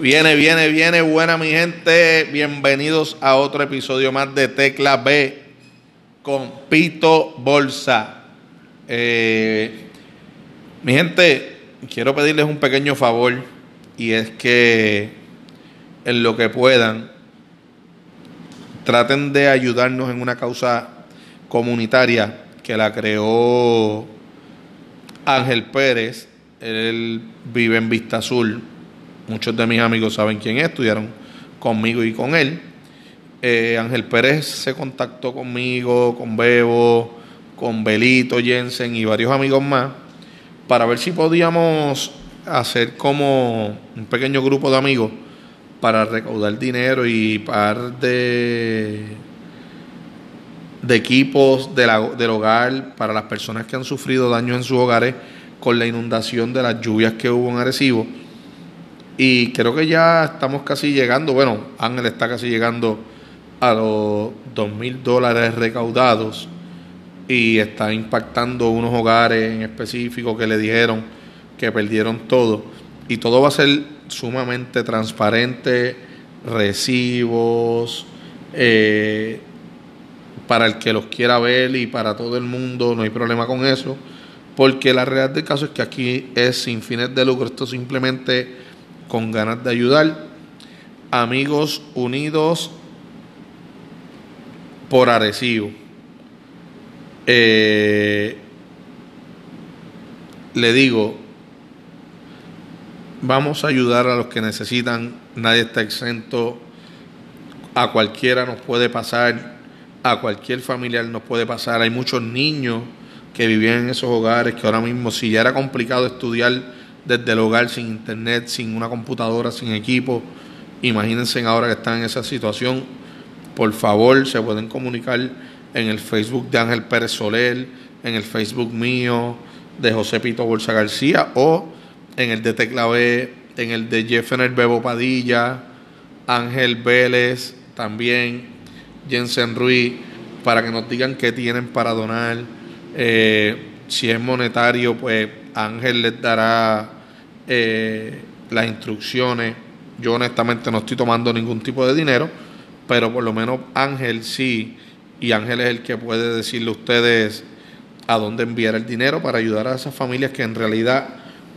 Viene, viene, viene, buena mi gente. Bienvenidos a otro episodio más de Tecla B con Pito Bolsa. Eh, mi gente, quiero pedirles un pequeño favor y es que en lo que puedan traten de ayudarnos en una causa comunitaria que la creó Ángel Pérez. Él vive en Vista Azul Muchos de mis amigos saben quién es, estudiaron conmigo y con él. Eh, Ángel Pérez se contactó conmigo, con Bebo, con Belito Jensen y varios amigos más para ver si podíamos hacer como un pequeño grupo de amigos para recaudar dinero y par de, equipos del hogar para las personas que han sufrido daños en sus hogares con la inundación de las lluvias que hubo en Arecibo y creo que ya estamos casi llegando, bueno, Ángel está casi llegando a los dos mil dólares recaudados y está impactando unos hogares en específico que le dijeron que perdieron todo. Y todo va a ser sumamente transparente, recibos, eh, para el que los quiera ver y para todo el mundo, no hay problema con eso, porque la realidad del caso es que aquí es sin fines de lucro, esto simplemente con ganas de ayudar. Amigos Unidos por Arecibo. Eh, le digo, vamos a ayudar a los que necesitan, nadie está exento, a cualquiera nos puede pasar, a cualquier familiar nos puede pasar, hay muchos niños que vivían en esos hogares que ahora mismo si ya era complicado estudiar, desde el hogar, sin internet, sin una computadora, sin equipo. Imagínense ahora que están en esa situación. Por favor, se pueden comunicar en el Facebook de Ángel Pérez Soler, en el Facebook mío de José Pito Bolsa García o en el de Tecla B, en el de Jeffener Bebo Padilla, Ángel Vélez, también Jensen Ruiz, para que nos digan qué tienen para donar. Eh, si es monetario, pues Ángel les dará eh, las instrucciones. Yo honestamente no estoy tomando ningún tipo de dinero, pero por lo menos Ángel sí, y Ángel es el que puede decirle a ustedes a dónde enviar el dinero para ayudar a esas familias que en realidad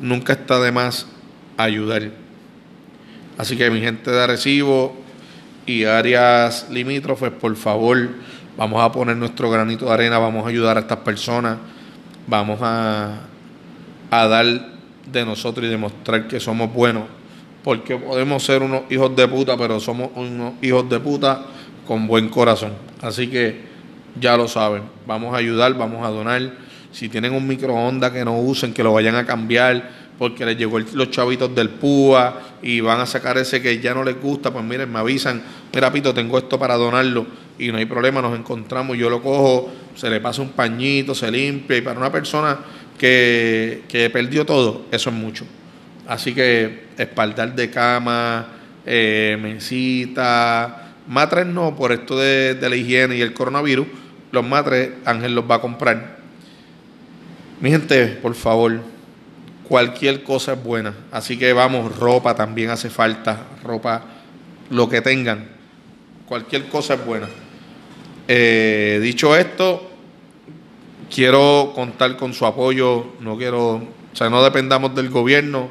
nunca está de más ayudar. Así que mi gente de Arecibo y áreas limítrofes, por favor, vamos a poner nuestro granito de arena, vamos a ayudar a estas personas, vamos a a dar de nosotros y demostrar que somos buenos. Porque podemos ser unos hijos de puta, pero somos unos hijos de puta con buen corazón. Así que ya lo saben. Vamos a ayudar, vamos a donar. Si tienen un microondas que no usen, que lo vayan a cambiar porque les llegó los chavitos del PUA y van a sacar ese que ya no les gusta, pues miren, me avisan, mira Pito, tengo esto para donarlo y no hay problema, nos encontramos, yo lo cojo, se le pasa un pañito, se limpia y para una persona que, que perdió todo, eso es mucho. Así que espaldar de cama, eh, mesita, matres no, por esto de, de, la higiene y el coronavirus, los matres Ángel los va a comprar. Mi gente, por favor, cualquier cosa es buena. Así que vamos, ropa también hace falta, ropa, lo que tengan, cualquier cosa es buena. Eh, dicho esto, quiero contar con su apoyo, no quiero, o sea, no dependamos del gobierno,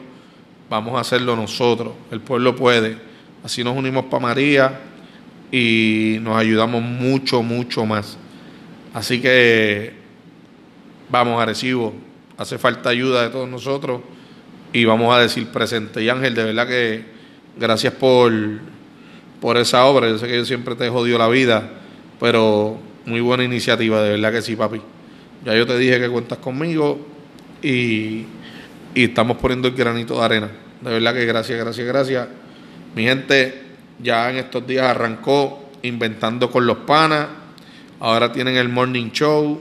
vamos a hacerlo nosotros, el pueblo puede. Así nos unimos para María y nos ayudamos mucho, mucho más. Así que vamos a Recibo, hace falta ayuda de todos nosotros y vamos a decir presente. Y Ángel, de verdad que gracias por, por esa obra, yo sé que yo siempre te he jodido la vida, pero muy buena iniciativa, de verdad que sí, papi. Ya yo te dije que cuentas conmigo y, estamos poniendo el granito de arena. De verdad que gracias, gracias, gracias. Mi gente ya en estos días arrancó inventando con los panas. Ahora tienen el morning show,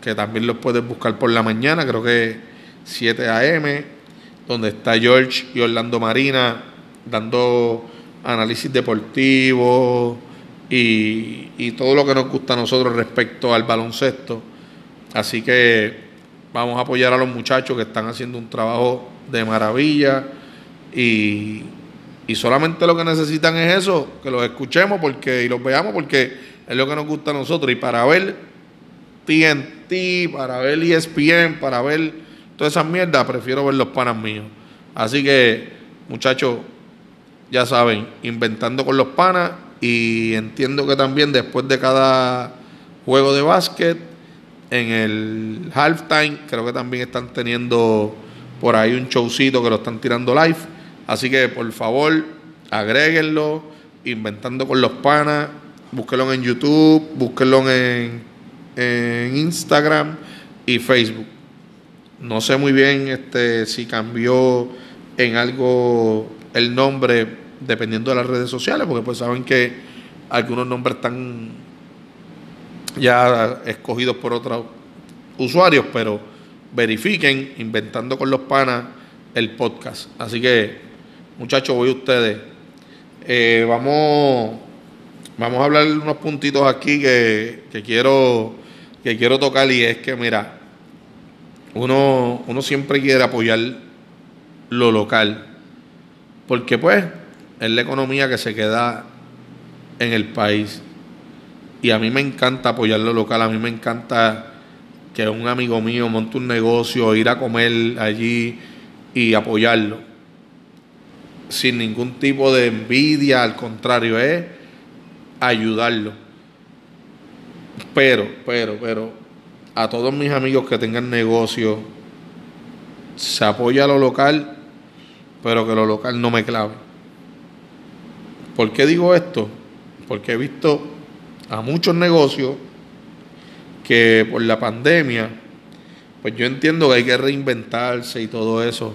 que también los puedes buscar por la mañana, creo que 7 a.m., donde está George y Orlando Marina dando análisis deportivo y, y todo lo que nos gusta a nosotros respecto al baloncesto. Así que vamos a apoyar a los muchachos que están haciendo un trabajo de maravilla y, Y solamente lo que necesitan es eso, que los escuchemos porque, y los veamos porque es lo que nos gusta a nosotros. Y para ver TNT, para ver ESPN, para ver todas esas mierdas, prefiero ver los panas míos. Así que, muchachos, ya saben, inventando con los panas y entiendo que también después de cada juego de básquet, en el halftime, creo que también están teniendo por ahí un showcito que lo están tirando live. Así que por favor, agréguenlo, inventando con los panas, búsquenlo en YouTube, búsquenlo en, en Instagram y Facebook. No sé muy bien este, si cambió en algo el nombre dependiendo de las redes sociales, porque pues saben que algunos nombres están ya escogidos por otros usuarios, pero verifiquen inventando con los panas el podcast. Así que, muchachos, voy a ustedes. Eh, vamos, vamos a hablar unos puntitos aquí que, que, quiero, que quiero tocar y es que, mira, uno, uno siempre quiere apoyar lo local, porque pues es la economía que se queda en el país. Y a mí me encanta apoyar lo local, a mí me encanta que un amigo mío monte un negocio, ir a comer allí y apoyarlo. Sin ningún tipo de envidia, al contrario, es ayudarlo. Pero, pero, pero, a todos mis amigos que tengan negocio, se apoya lo local, pero que lo local no me clave. ¿Por qué digo esto? Porque he visto a muchos negocios que por la pandemia, pues yo entiendo que hay que reinventarse y todo eso,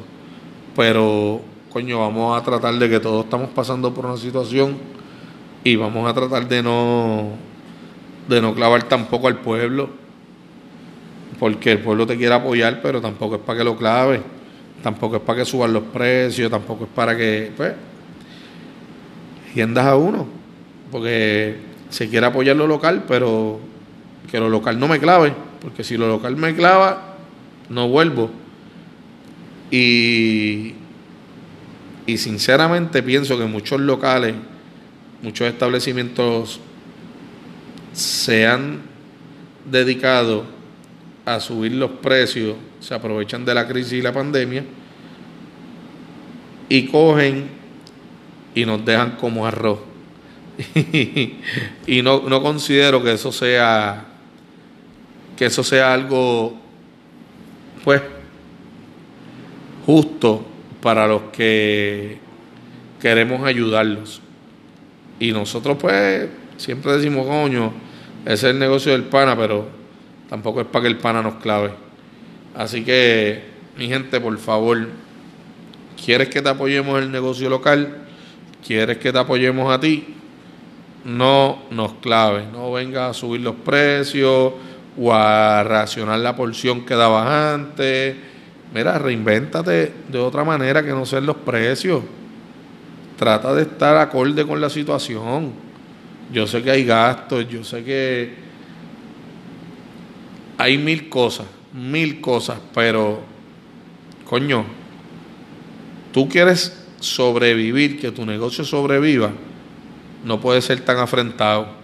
pero coño, vamos a tratar de que todos estamos pasando por una situación y vamos a tratar de no de no clavar tampoco al pueblo, porque el pueblo te quiere apoyar, pero tampoco es para que lo clave, tampoco es para que suban los precios, tampoco es para que, pues, tiendas a uno, porque se quiere apoyar lo local, pero que lo local no me clave, porque si lo local me clava, no vuelvo. Y, sinceramente pienso que muchos locales, muchos establecimientos se han dedicado a subir los precios, se aprovechan de la crisis y la pandemia y cogen y nos dejan como arroz. y no, no considero que eso sea que eso sea algo, pues, justo para los que queremos ayudarlos. Y nosotros, pues, siempre decimos, coño, ese es el negocio del pana, pero tampoco es para que el pana nos clave. Así que, mi gente, por favor, ¿quieres que te apoyemos el negocio local? ¿Quieres que te apoyemos a ti? No nos clave, no venga a subir los precios o a racionar la porción que dabas antes. Mira, reinvéntate de otra manera que no sean los precios. Trata de estar acorde con la situación. Yo sé que hay gastos, yo sé que hay mil cosas, mil cosas, pero coño, tú quieres sobrevivir, que tu negocio sobreviva, no puedes ser tan afrentado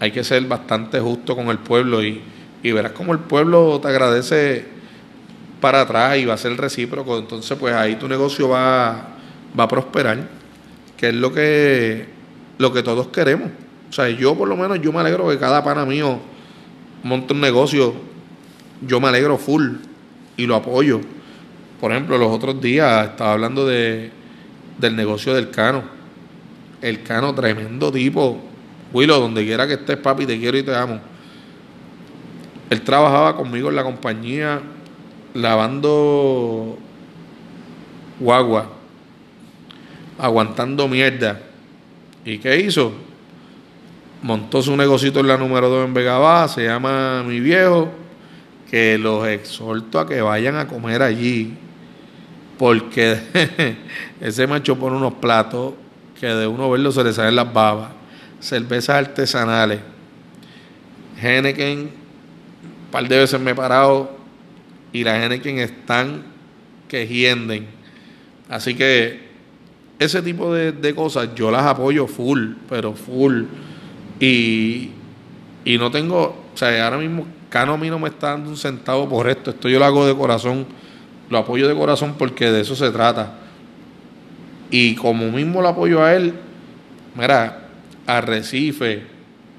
hay que ser bastante justo con el pueblo y, verás como el pueblo te agradece para atrás y va a ser recíproco. Entonces, pues ahí tu negocio va, va a prosperar, que es lo que, lo que todos queremos. O sea, yo por lo menos yo me alegro que cada pana mío monte un negocio. Yo me alegro full y lo apoyo. Por ejemplo, los otros días estaba hablando de, del negocio del Cano. El Cano, tremendo tipo Willow, donde quiera que estés, papi, te quiero y te amo. Él trabajaba conmigo en la compañía lavando guagua, aguantando mierda. ¿Y qué hizo? Montó su negocito en la número 2 en Vega se llama Mi Viejo, que los exhorto a que vayan a comer allí, porque ese macho pone unos platos que de uno verlo se le salen las babas cervezas artesanales. Henneken, un par de veces me he parado y las Henneken están que hienden. Así que ese tipo de, cosas yo las apoyo full, pero full. Y, y no tengo, o sea, ahora mismo Cano a mí no me está dando un centavo por esto, esto yo lo hago de corazón, lo apoyo de corazón porque de eso se trata. Y como mismo lo apoyo a él, mira, Arrecife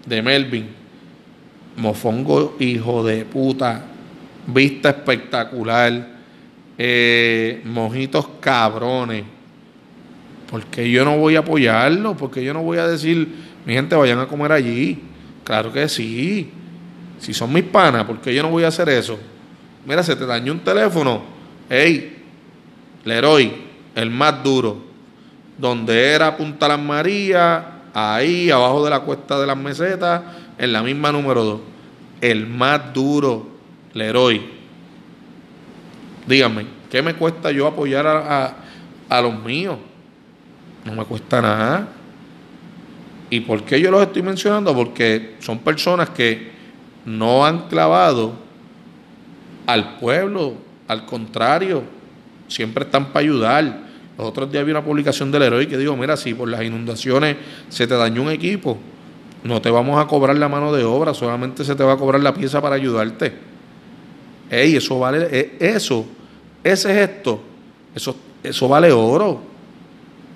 de Melvin, Mofongo, hijo de puta, vista espectacular, eh, mojitos cabrones. Porque yo no voy a apoyarlo, porque yo no voy a decir, mi gente, vayan a comer allí. Claro que sí. Si son mis panas, porque yo no voy a hacer eso? Mira, se te dañó un teléfono. Hey, Leroy, el más duro. Donde era Punta Las Marías, ahí abajo de la cuesta de las mesetas, en la misma número 2. El más duro, Leroy. Díganme, ¿qué me cuesta yo apoyar a, a los míos? No me cuesta nada. ¿Y por qué yo los estoy mencionando? Porque son personas que no han clavado al pueblo, al contrario, siempre están para ayudar. Los otros días vi una publicación del héroe que dijo, mira, si por las inundaciones se te dañó un equipo, no te vamos a cobrar la mano de obra, solamente se te va a cobrar la pieza para ayudarte. Ey, eso vale, e, eso, ese gesto, eso, eso vale oro.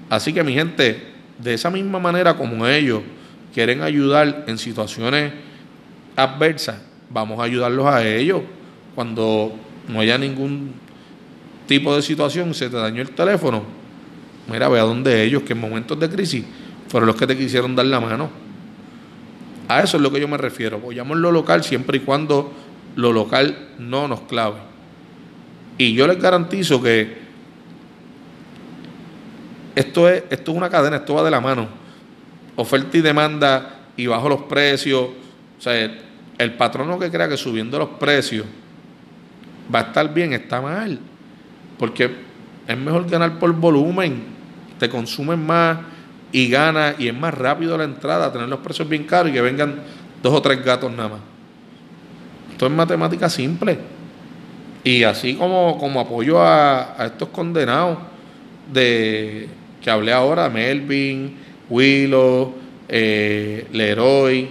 Así que mi gente, de esa misma manera como ellos quieren ayudar en situaciones adversa, vamos a ayudarlos a ellos. Cuando no haya ningún tipo de situación, se te dañó el teléfono, mira, ve a donde ellos, que en momentos de crisis fueron los que te quisieron dar la mano. A eso es lo que yo me refiero. Apoyamos lo local siempre y cuando lo local no nos clave. Y yo les garantizo que esto es, esto es una cadena, esto va de la mano. Oferta y demanda y bajo los precios. O sea, el patrono que crea que subiendo los precios va a estar bien, está mal. Porque es mejor ganar por volumen, te consumen más y gana y es más rápido la entrada, tener los precios bien caros y que vengan dos o tres gatos nada más. Esto es matemática simple. Y así como, como apoyo a, estos condenados de que hablé ahora, Melvin, Willow, eh, Leroy,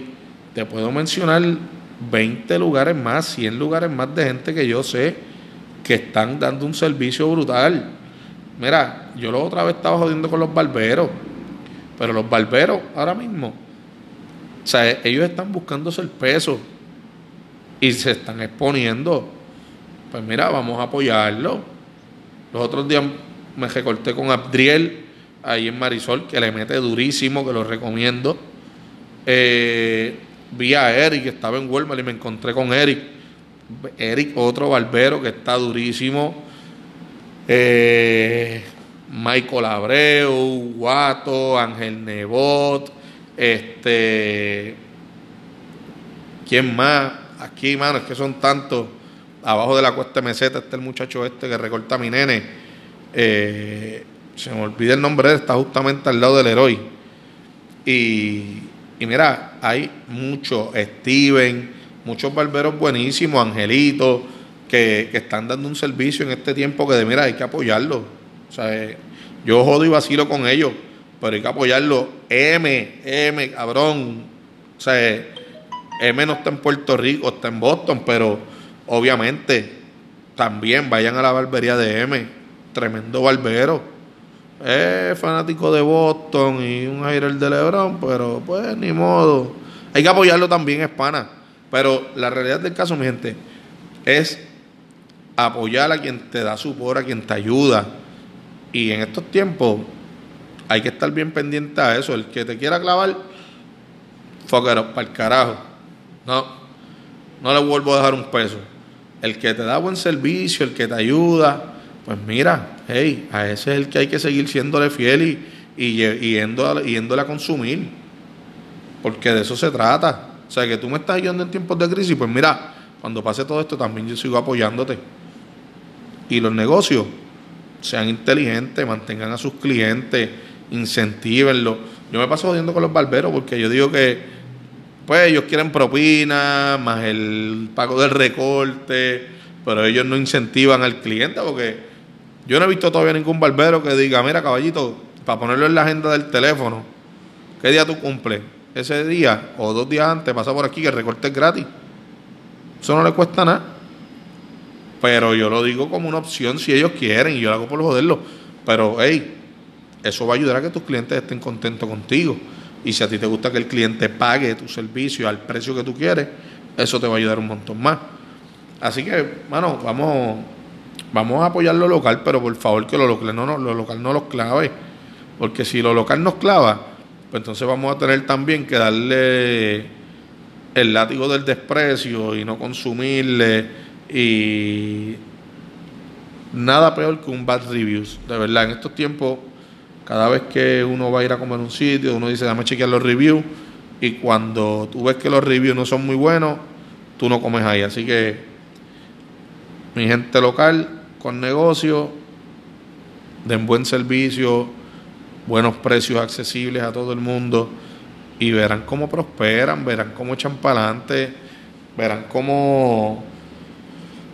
te puedo mencionar 20 lugares más, 100 lugares más de gente que yo sé que están dando un servicio brutal. Mira, yo la otra vez estaba jodiendo con los barberos, pero los barberos ahora mismo, o sea, ellos están buscándose el peso y se están exponiendo. Pues mira, vamos a apoyarlo. Los otros días me recorté con Abdriel ahí en Marisol, que le mete durísimo, que lo recomiendo. Eh, vi a Eric, estaba en Walmart y me encontré con Eric. Eric, otro barbero que está durísimo. Eh, Michael Abreu, Guato, Ángel Nebot, este. ¿Quién más? Aquí, mano, es que son tantos. Abajo de la cuesta meseta está el muchacho este que recorta mi nene. Eh, se me olvida el nombre de está justamente al lado del héroe. Y y mira, hay muchos, Steven, muchos barberos buenísimos, Angelitos, que, están dando un servicio en este tiempo que de mira, hay que apoyarlo. O sea, eh, yo jodo y vacilo con ellos, pero hay que apoyarlo. M, M, cabrón. O sea, eh, M no está en Puerto Rico, está en Boston, pero obviamente también vayan a la barbería de M. Tremendo barbero es fanático de Boston y un aire de LeBron, pero pues ni modo. Hay que apoyarlo también, es pana. Pero la realidad del caso, mi gente, es apoyar a quien te da support, a quien te ayuda. Y en estos tiempos hay que estar bien pendiente a eso. El que te quiera clavar, fuck para el carajo. No, no le vuelvo a dejar un peso. El que te da buen servicio, el que te ayuda, pues mira, hey, a ese es el que hay que seguir siéndole fiel y, y, yéndole a consumir. Porque de eso se trata. O sea, que tú me estás ayudando en tiempos de crisis, pues mira, cuando pase todo esto también yo sigo apoyándote. Y los negocios sean inteligentes, mantengan a sus clientes, incentivenlos. Yo me paso jodiendo con los barberos porque yo digo que, pues ellos quieren propina, más el pago del recorte, pero ellos no incentivan al cliente porque yo no he visto todavía ningún barbero que diga, mira caballito, para ponerlo en la agenda del teléfono. ¿Qué día tú cumples? Ese día o dos días antes pasa por aquí que el recorte es gratis. Eso no le cuesta nada. Pero yo lo digo como una opción si ellos quieren y yo lo hago por joderlo. Pero, hey, eso va a ayudar a que tus clientes estén contentos contigo. Y si a ti te gusta que el cliente pague tu servicio al precio que tú quieres, eso te va a ayudar un montón más. Así que, bueno, vamos, vamos a apoyar lo local, pero por favor que lo local no, lo local no los clave. Porque si lo local nos clava, pues entonces vamos a tener también que darle el látigo del desprecio y no consumirle y nada peor que un bad reviews. De verdad, en estos tiempos cada vez que uno va a ir a comer un sitio, uno dice, dame chequear los reviews. Y cuando tú ves que los reviews no son muy buenos, tú no comes ahí. Así que mi gente local con negocio, den buen servicio, buenos precios accesibles a todo el mundo y verán cómo prosperan, verán cómo echan para adelante, verán cómo,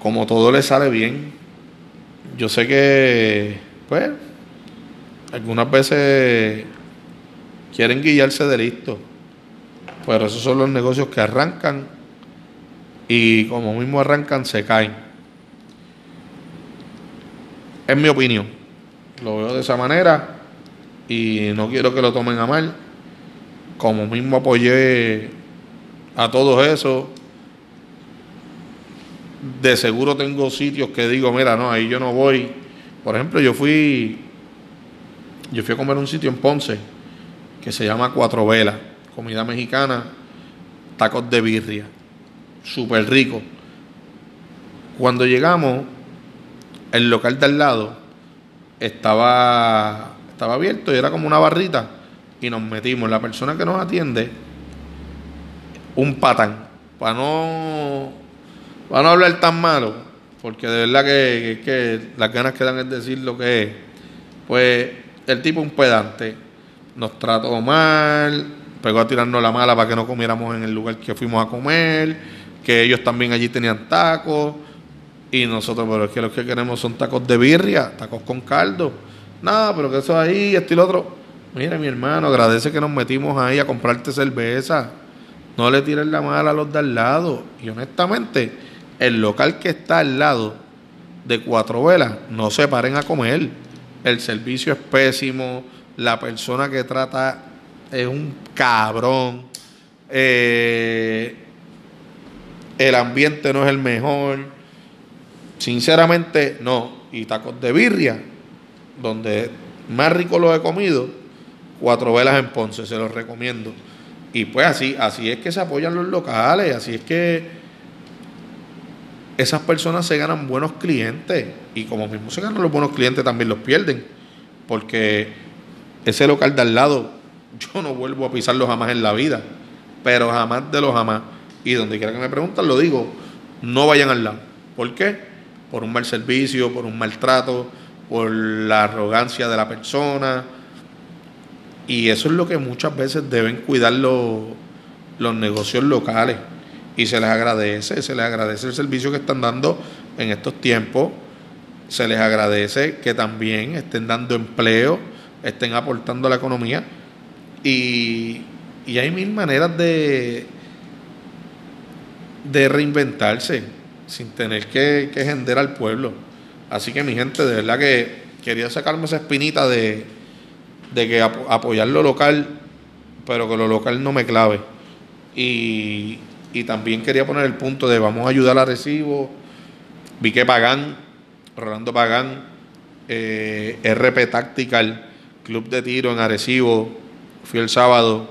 cómo todo les sale bien. Yo sé que, pues, algunas veces quieren guiarse de listo, pero esos son los negocios que arrancan y como mismo arrancan se caen. Es mi opinión, lo veo de esa manera y no quiero que lo tomen a mal. Como mismo apoyé a todos esos, de seguro tengo sitios que digo, mira, no, ahí yo no voy. Por ejemplo, yo fui yo fui a comer un sitio en Ponce que se llama Cuatro Velas, comida mexicana, tacos de birria, súper rico. Cuando llegamos, el local de al lado estaba, estaba abierto y era como una barrita y nos metimos. La persona que nos atiende, un patán, para no, para no hablar tan malo, porque de verdad que, que las ganas que dan es decir lo que es, pues el tipo un pedante. Nos trató mal, pegó a tirarnos la mala para que no comiéramos en el lugar que fuimos a comer, que ellos también allí tenían tacos. Y nosotros, pero es que lo que queremos son tacos de birria, tacos con caldo. Nada, pero que eso ahí, esto y lo otro. Mira, mi hermano, agradece que nos metimos ahí a comprarte cerveza. No le tires la mala a los de al lado. Y honestamente, el local que está al lado de Cuatro Velas, no se paren a comer el servicio es pésimo, la persona que trata es un cabrón, eh, el ambiente no es el mejor. Sinceramente, no. Y tacos de birria, donde más rico lo he comido, cuatro velas en Ponce, se los recomiendo. Y pues así, así es que se apoyan los locales, así es que esas personas se ganan buenos clientes y como mismo se ganan los buenos clientes también los pierden porque ese local de al lado yo no vuelvo a pisarlo jamás en la vida pero jamás de los jamás y donde quiera que me preguntan lo digo no vayan al lado ¿por qué? por un mal servicio por un maltrato por la arrogancia de la persona. Y eso es lo que muchas veces deben cuidar los, los negocios locales. Y se les agradece, se les agradece el servicio que están dando en estos tiempos, se les agradece que también estén dando empleo, estén aportando a la economía. Y, hay mil maneras de, de reinventarse sin tener que, que gender al pueblo. Así que mi gente, de verdad que quería sacarme esa espinita de, de que apoyar lo local, pero que lo local no me clave. Y, y también quería poner el punto de vamos a ayudar a Recibo. Vi que Pagán, Rolando Pagán, eh, RP Tactical, Club de Tiro en Arecibo, fui el sábado,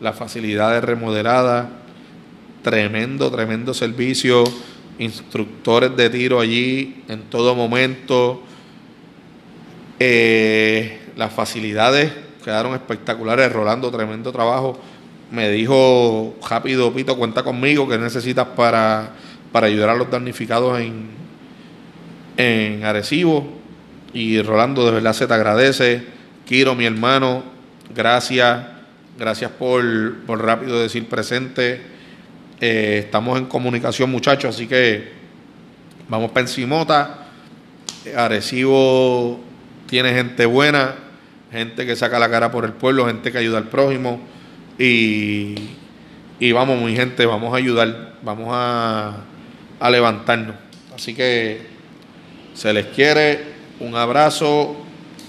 las facilidades remodeladas, tremendo, tremendo servicio, instructores de tiro allí en todo momento, eh, las facilidades quedaron espectaculares, Rolando, tremendo trabajo me dijo rápido, Pito, cuenta conmigo, que necesitas para, para ayudar a los damnificados en, en Arecibo. Y Rolando, de verdad se te agradece. Kiro, mi hermano, gracias. Gracias por, por rápido decir presente. Eh, estamos en comunicación, muchachos, así que vamos para encimota. Arecibo tiene gente buena. gente que saca la cara por el pueblo, gente que ayuda al prójimo y, y vamos, mi gente, vamos a ayudar, vamos a, a levantarnos. Así que se les quiere, un abrazo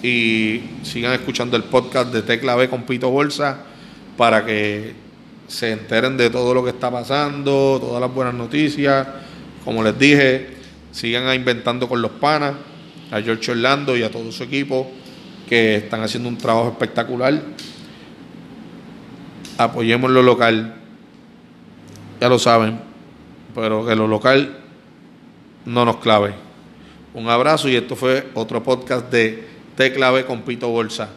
y sigan escuchando el podcast de Tecla B con Pito Bolsa para que se enteren de todo lo que está pasando, todas las buenas noticias. Como les dije, sigan inventando con los panas, a George Orlando y a todo su equipo que están haciendo un trabajo espectacular. Apoyemos lo local, ya lo saben, pero que lo local no nos clave. Un abrazo y esto fue otro podcast de Te Clave con Pito Bolsa.